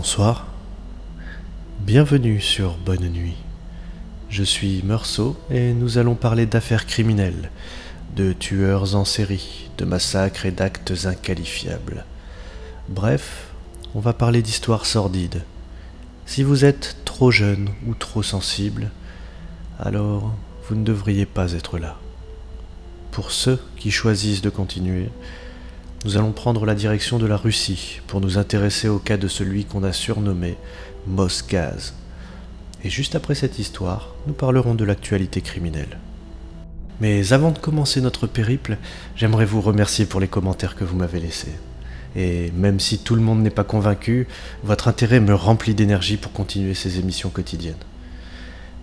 Bonsoir. Bienvenue sur Bonne Nuit. Je suis Meursault et nous allons parler d'affaires criminelles, de tueurs en série, de massacres et d'actes inqualifiables. Bref, on va parler d'histoires sordides. Si vous êtes trop jeune ou trop sensible, alors vous ne devriez pas être là. Pour ceux qui choisissent de continuer, nous allons prendre la direction de la Russie pour nous intéresser au cas de celui qu'on a surnommé Mosgaz. Et juste après cette histoire, nous parlerons de l'actualité criminelle. Mais avant de commencer notre périple, j'aimerais vous remercier pour les commentaires que vous m'avez laissés. Et même si tout le monde n'est pas convaincu, votre intérêt me remplit d'énergie pour continuer ces émissions quotidiennes.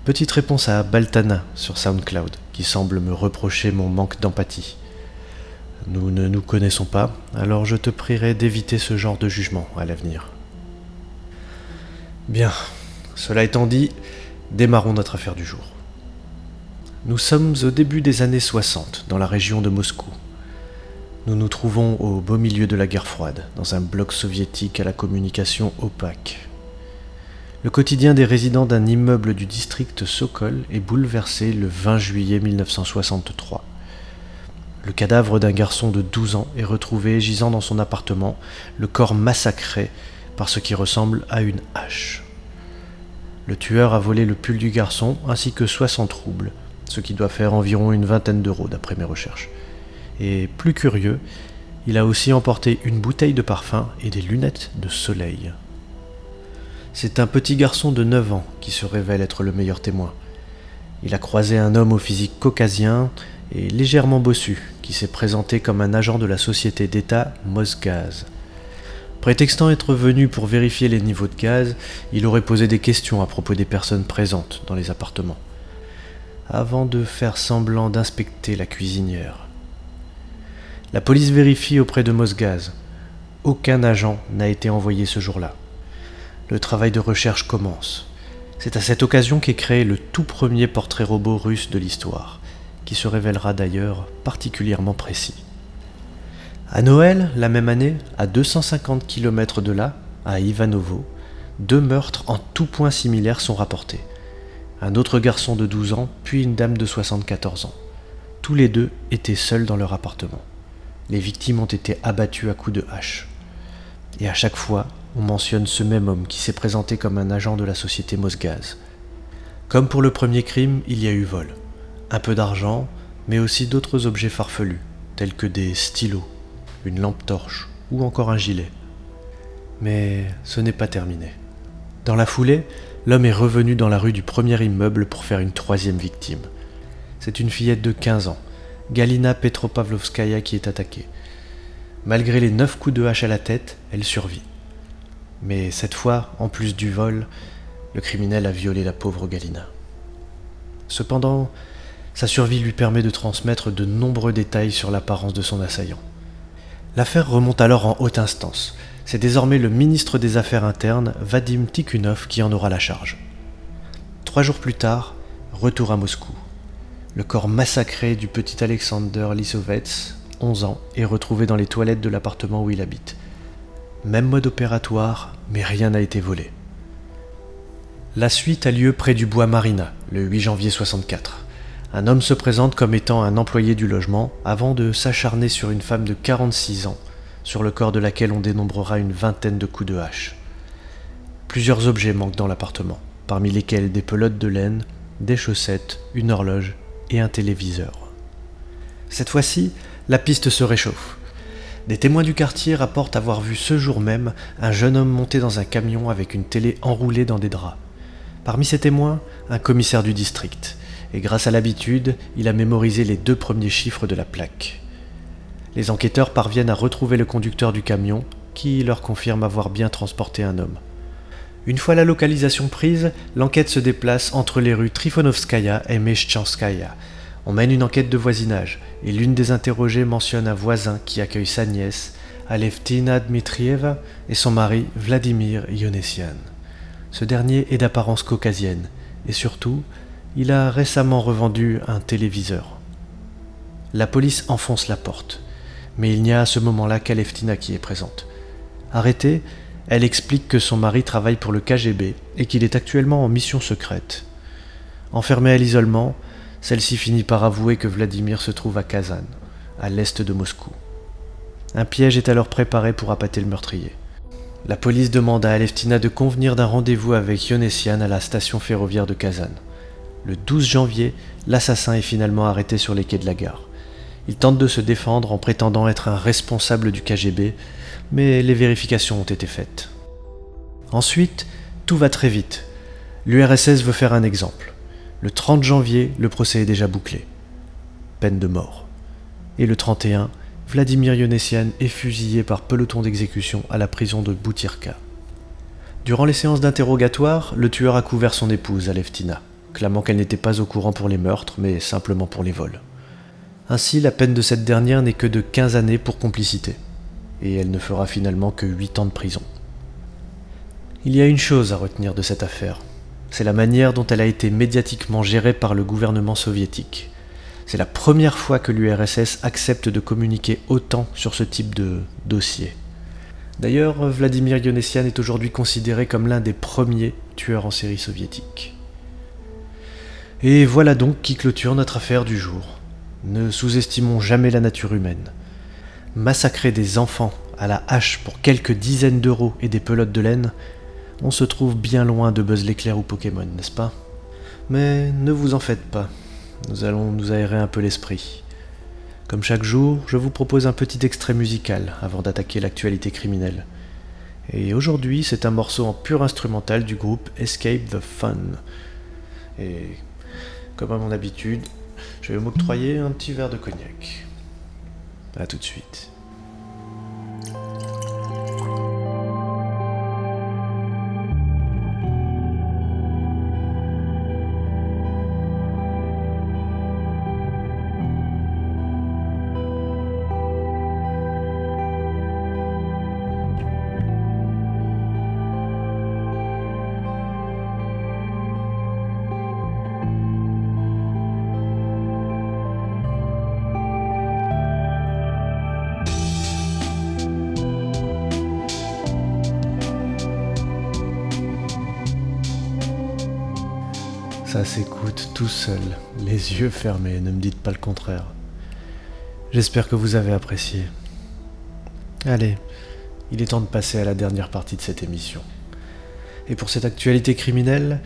Petite réponse à Baltana sur SoundCloud, qui semble me reprocher mon manque d'empathie. Nous ne nous connaissons pas, alors je te prierai d'éviter ce genre de jugement à l'avenir. Bien, cela étant dit, démarrons notre affaire du jour. Nous sommes au début des années 60, dans la région de Moscou. Nous nous trouvons au beau milieu de la guerre froide, dans un bloc soviétique à la communication opaque. Le quotidien des résidents d'un immeuble du district Sokol est bouleversé le 20 juillet 1963. Le cadavre d'un garçon de 12 ans est retrouvé gisant dans son appartement, le corps massacré par ce qui ressemble à une hache. Le tueur a volé le pull du garçon ainsi que 60 roubles, ce qui doit faire environ une vingtaine d'euros d'après mes recherches. Et plus curieux, il a aussi emporté une bouteille de parfum et des lunettes de soleil. C'est un petit garçon de 9 ans qui se révèle être le meilleur témoin. Il a croisé un homme au physique caucasien et légèrement bossu, qui s'est présenté comme un agent de la société d'État Mosgaz. Prétextant être venu pour vérifier les niveaux de gaz, il aurait posé des questions à propos des personnes présentes dans les appartements, avant de faire semblant d'inspecter la cuisinière. La police vérifie auprès de Mosgaz. Aucun agent n'a été envoyé ce jour-là. Le travail de recherche commence. C'est à cette occasion qu'est créé le tout premier portrait robot russe de l'histoire qui se révélera d'ailleurs particulièrement précis. À Noël, la même année, à 250 km de là, à Ivanovo, deux meurtres en tout point similaires sont rapportés. Un autre garçon de 12 ans, puis une dame de 74 ans. Tous les deux étaient seuls dans leur appartement. Les victimes ont été abattues à coups de hache. Et à chaque fois, on mentionne ce même homme qui s'est présenté comme un agent de la société Mosgaz. Comme pour le premier crime, il y a eu vol un peu d'argent, mais aussi d'autres objets farfelus, tels que des stylos, une lampe torche ou encore un gilet. Mais ce n'est pas terminé. Dans la foulée, l'homme est revenu dans la rue du premier immeuble pour faire une troisième victime. C'est une fillette de 15 ans, Galina Petropavlovskaya, qui est attaquée. Malgré les neuf coups de hache à la tête, elle survit. Mais cette fois, en plus du vol, le criminel a violé la pauvre Galina. Cependant, sa survie lui permet de transmettre de nombreux détails sur l'apparence de son assaillant. L'affaire remonte alors en haute instance. C'est désormais le ministre des Affaires internes, Vadim Tikhunov, qui en aura la charge. Trois jours plus tard, retour à Moscou. Le corps massacré du petit Alexander Lisovets, 11 ans, est retrouvé dans les toilettes de l'appartement où il habite. Même mode opératoire, mais rien n'a été volé. La suite a lieu près du bois Marina, le 8 janvier 64 un homme se présente comme étant un employé du logement avant de s'acharner sur une femme de 46 ans, sur le corps de laquelle on dénombrera une vingtaine de coups de hache. Plusieurs objets manquent dans l'appartement, parmi lesquels des pelotes de laine, des chaussettes, une horloge et un téléviseur. Cette fois-ci, la piste se réchauffe. Des témoins du quartier rapportent avoir vu ce jour même un jeune homme monter dans un camion avec une télé enroulée dans des draps. Parmi ces témoins, un commissaire du district, et grâce à l'habitude, il a mémorisé les deux premiers chiffres de la plaque. Les enquêteurs parviennent à retrouver le conducteur du camion, qui leur confirme avoir bien transporté un homme. Une fois la localisation prise, l'enquête se déplace entre les rues Trifonovskaya et Meshchanskaya. On mène une enquête de voisinage, et l'une des interrogées mentionne un voisin qui accueille sa nièce, Alevtina Dmitrieva, et son mari, Vladimir Yonessian. Ce dernier est d'apparence caucasienne, et surtout, il a récemment revendu un téléviseur. La police enfonce la porte, mais il n'y a à ce moment-là qu'Aleftina qui est présente. Arrêtée, Elle explique que son mari travaille pour le KGB et qu'il est actuellement en mission secrète. Enfermée à l'isolement, celle-ci finit par avouer que Vladimir se trouve à Kazan, à l'est de Moscou. Un piège est alors préparé pour appâter le meurtrier. La police demande à Aleftina de convenir d'un rendez-vous avec Yonessian à la station ferroviaire de Kazan. Le 12 janvier, l'assassin est finalement arrêté sur les quais de la gare. Il tente de se défendre en prétendant être un responsable du KGB, mais les vérifications ont été faites. Ensuite, tout va très vite. L'URSS veut faire un exemple. Le 30 janvier, le procès est déjà bouclé. Peine de mort. Et le 31, Vladimir Yonessian est fusillé par peloton d'exécution à la prison de Boutirka. Durant les séances d'interrogatoire, le tueur a couvert son épouse, Aleftina, clamant qu'elle n'était pas au courant pour les meurtres, mais simplement pour les vols. Ainsi, la peine de cette dernière n'est que de 15 années pour complicité, et elle ne fera finalement que 8 ans de prison. Il y a une chose à retenir de cette affaire, c'est la manière dont elle a été médiatiquement gérée par le gouvernement soviétique. C'est la première fois que l'URSS accepte de communiquer autant sur ce type de dossier. D'ailleurs, Vladimir Yonessian est aujourd'hui considéré comme l'un des premiers tueurs en série soviétiques. Et voilà donc qui clôture notre affaire du jour. Ne sous-estimons jamais la nature humaine. Massacrer des enfants à la hache pour quelques dizaines d'euros et des pelotes de laine, on se trouve bien loin de Buzz l'éclair ou Pokémon, n'est-ce pas? Mais ne vous en faites pas, nous allons nous aérer un peu l'esprit. Comme chaque jour, je vous propose un petit extrait musical avant d'attaquer l'actualité criminelle. Et aujourd'hui, c'est un morceau en pur instrumental du groupe Escape the Fun. Et comme à mon habitude, je vais m'octroyer un petit verre de cognac. A tout de suite. S'écoute tout seul, les yeux fermés, ne me dites pas le contraire. J'espère que vous avez apprécié. Allez, il est temps de passer à la dernière partie de cette émission. Et pour cette actualité criminelle,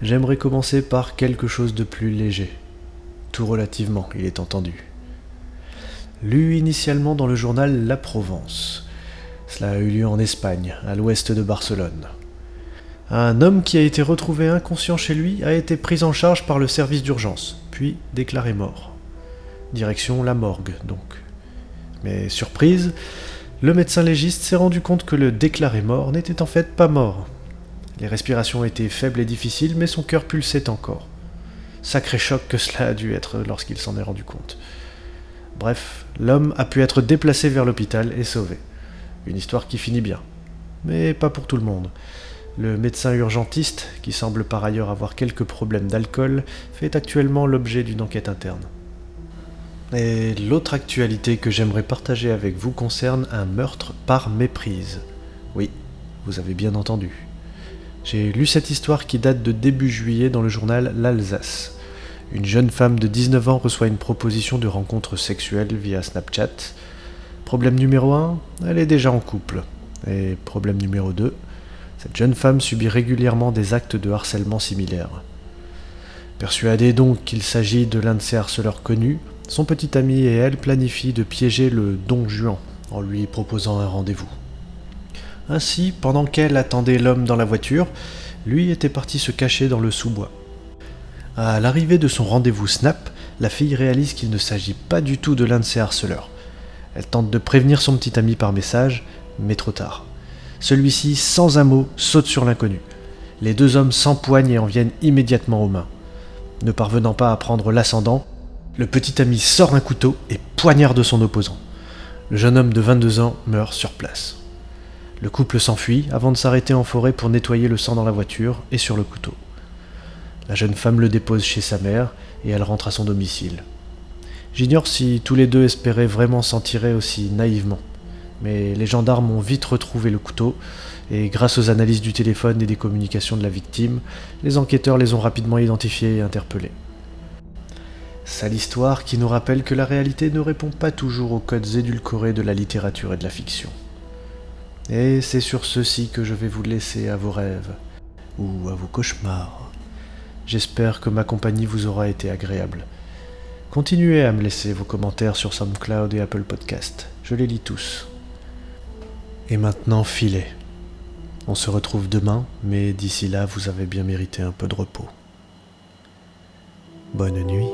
j'aimerais commencer par quelque chose de plus léger. Tout relativement, il est entendu. Lu initialement dans le journal La Provence. Cela a eu lieu en Espagne, à l'ouest de Barcelone. Un homme qui a été retrouvé inconscient chez lui a été pris en charge par le service d'urgence, puis déclaré mort. Direction la morgue, donc. Mais surprise, le médecin légiste s'est rendu compte que le déclaré mort n'était en fait pas mort. Les respirations étaient faibles et difficiles, mais son cœur pulsait encore. Sacré choc que cela a dû être lorsqu'il s'en est rendu compte. Bref, l'homme a pu être déplacé vers l'hôpital et sauvé. Une histoire qui finit bien. Mais pas pour tout le monde. Le médecin urgentiste, qui semble par ailleurs avoir quelques problèmes d'alcool, fait actuellement l'objet d'une enquête interne. Et l'autre actualité que j'aimerais partager avec vous concerne un meurtre par méprise. Oui, vous avez bien entendu. J'ai lu cette histoire qui date de début juillet dans le journal L'Alsace. Une jeune femme de 19 ans reçoit une proposition de rencontre sexuelle via Snapchat. Problème numéro 1, elle est déjà en couple. Et problème numéro 2, cette jeune femme subit régulièrement des actes de harcèlement similaires. Persuadée donc qu'il s'agit de l'un de ses harceleurs connus, son petit ami et elle planifient de piéger le don Juan en lui proposant un rendez-vous. Ainsi, pendant qu'elle attendait l'homme dans la voiture, lui était parti se cacher dans le sous-bois. À l'arrivée de son rendez-vous Snap, la fille réalise qu'il ne s'agit pas du tout de l'un de ses harceleurs. Elle tente de prévenir son petit ami par message, mais trop tard. Celui-ci, sans un mot, saute sur l'inconnu. Les deux hommes s'empoignent et en viennent immédiatement aux mains. Ne parvenant pas à prendre l'ascendant, le petit ami sort un couteau et poignarde son opposant. Le jeune homme de 22 ans meurt sur place. Le couple s'enfuit avant de s'arrêter en forêt pour nettoyer le sang dans la voiture et sur le couteau. La jeune femme le dépose chez sa mère et elle rentre à son domicile. J'ignore si tous les deux espéraient vraiment s'en tirer aussi naïvement. Mais les gendarmes ont vite retrouvé le couteau, et grâce aux analyses du téléphone et des communications de la victime, les enquêteurs les ont rapidement identifiés et interpellés. Sale histoire qui nous rappelle que la réalité ne répond pas toujours aux codes édulcorés de la littérature et de la fiction. Et c'est sur ceci que je vais vous laisser à vos rêves, ou à vos cauchemars. J'espère que ma compagnie vous aura été agréable. Continuez à me laisser vos commentaires sur SoundCloud et Apple Podcast. Je les lis tous. Et maintenant, filez. On se retrouve demain, mais d'ici là, vous avez bien mérité un peu de repos. Bonne nuit.